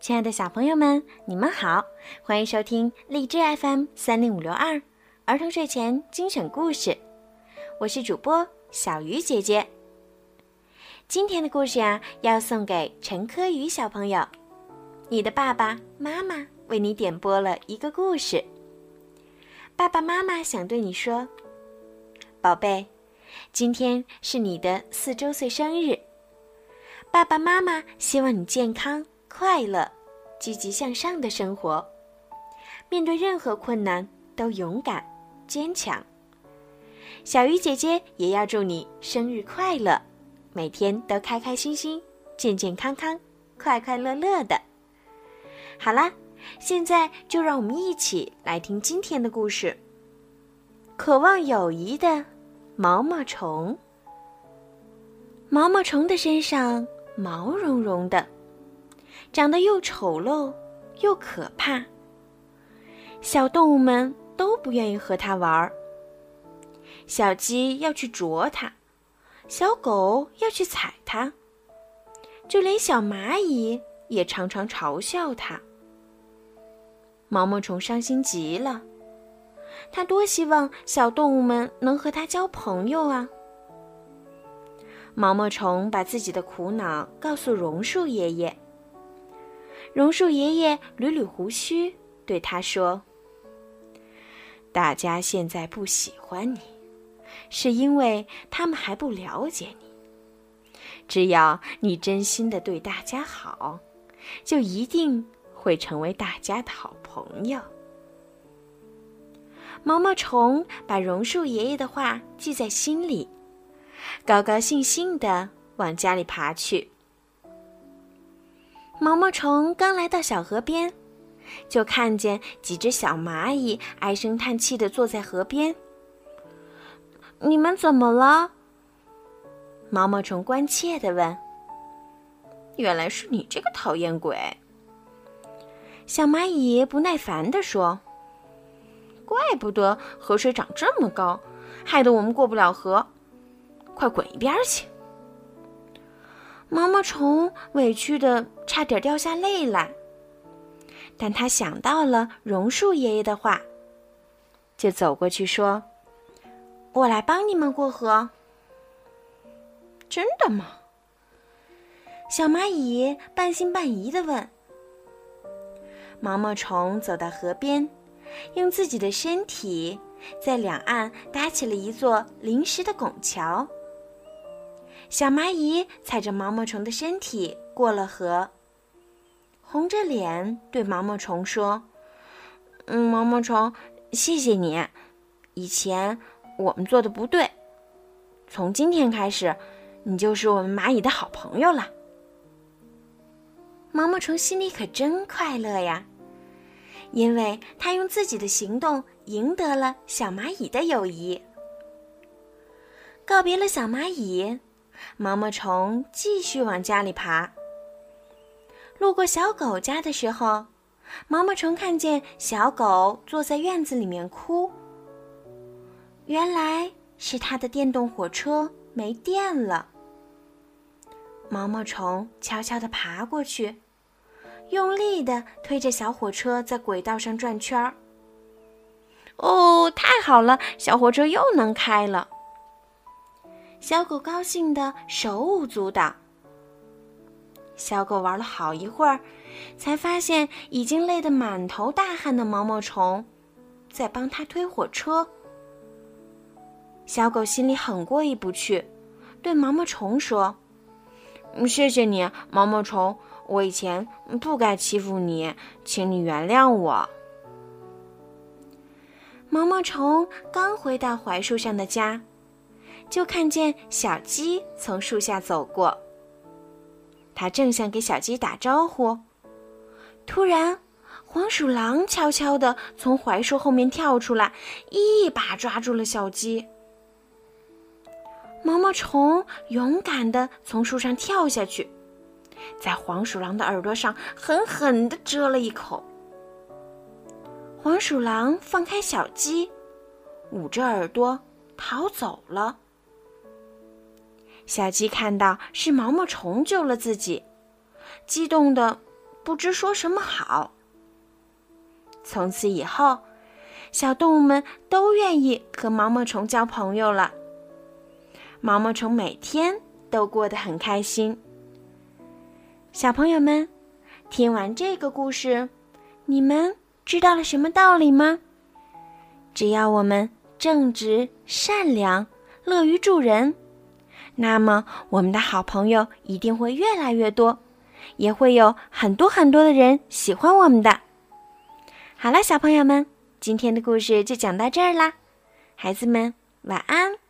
亲爱的小朋友们，你们好，欢迎收听荔枝 FM 三零五六二儿童睡前精选故事，我是主播小鱼姐姐。今天的故事呀，要送给陈科宇小朋友。你的爸爸妈妈为你点播了一个故事。爸爸妈妈想对你说，宝贝，今天是你的四周岁生日。爸爸妈妈希望你健康。快乐、积极向上的生活，面对任何困难都勇敢、坚强。小鱼姐姐也要祝你生日快乐，每天都开开心心、健健康康、快快乐乐的。好啦，现在就让我们一起来听今天的故事。渴望友谊的毛毛虫。毛毛虫的身上毛茸茸的。长得又丑陋又可怕，小动物们都不愿意和它玩儿。小鸡要去啄它，小狗要去踩它，就连小蚂蚁也常常嘲笑它。毛毛虫伤心极了，它多希望小动物们能和它交朋友啊！毛毛虫把自己的苦恼告诉榕树爷爷。榕树爷爷捋捋胡须，对他说：“大家现在不喜欢你，是因为他们还不了解你。只要你真心的对大家好，就一定会成为大家的好朋友。”毛毛虫把榕树爷爷的话记在心里，高高兴兴的往家里爬去。毛毛虫刚来到小河边，就看见几只小蚂蚁唉声叹气地坐在河边。你们怎么了？毛毛虫关切地问。原来是你这个讨厌鬼！小蚂蚁不耐烦地说：“怪不得河水涨这么高，害得我们过不了河。快滚一边去！”毛毛虫委屈的差点掉下泪来，但他想到了榕树爷爷的话，就走过去说：“我来帮你们过河。”真的吗？小蚂蚁半信半疑的问。毛毛虫走到河边，用自己的身体在两岸搭起了一座临时的拱桥。小蚂蚁踩着毛毛虫的身体过了河，红着脸对毛毛虫说：“嗯，毛毛虫，谢谢你，以前我们做的不对，从今天开始，你就是我们蚂蚁的好朋友了。”毛毛虫心里可真快乐呀，因为他用自己的行动赢得了小蚂蚁的友谊。告别了小蚂蚁。毛毛虫继续往家里爬。路过小狗家的时候，毛毛虫看见小狗坐在院子里面哭。原来是它的电动火车没电了。毛毛虫悄悄地爬过去，用力地推着小火车在轨道上转圈儿。哦，太好了，小火车又能开了。小狗高兴的手舞足蹈。小狗玩了好一会儿，才发现已经累得满头大汗的毛毛虫在帮它推火车。小狗心里很过意不去，对毛毛虫说：“谢谢你，毛毛虫，我以前不该欺负你，请你原谅我。”毛毛虫刚回到槐树上的家。就看见小鸡从树下走过，他正想给小鸡打招呼，突然，黄鼠狼悄悄地从槐树后面跳出来，一把抓住了小鸡。毛毛虫勇敢地从树上跳下去，在黄鼠狼的耳朵上狠狠地蛰了一口。黄鼠狼放开小鸡，捂着耳朵逃走了。小鸡看到是毛毛虫救了自己，激动的不知说什么好。从此以后，小动物们都愿意和毛毛虫交朋友了。毛毛虫每天都过得很开心。小朋友们，听完这个故事，你们知道了什么道理吗？只要我们正直、善良、乐于助人，那么我们的好朋友一定会越来越多，也会有很多很多的人喜欢我们的。好了，小朋友们，今天的故事就讲到这儿啦，孩子们晚安。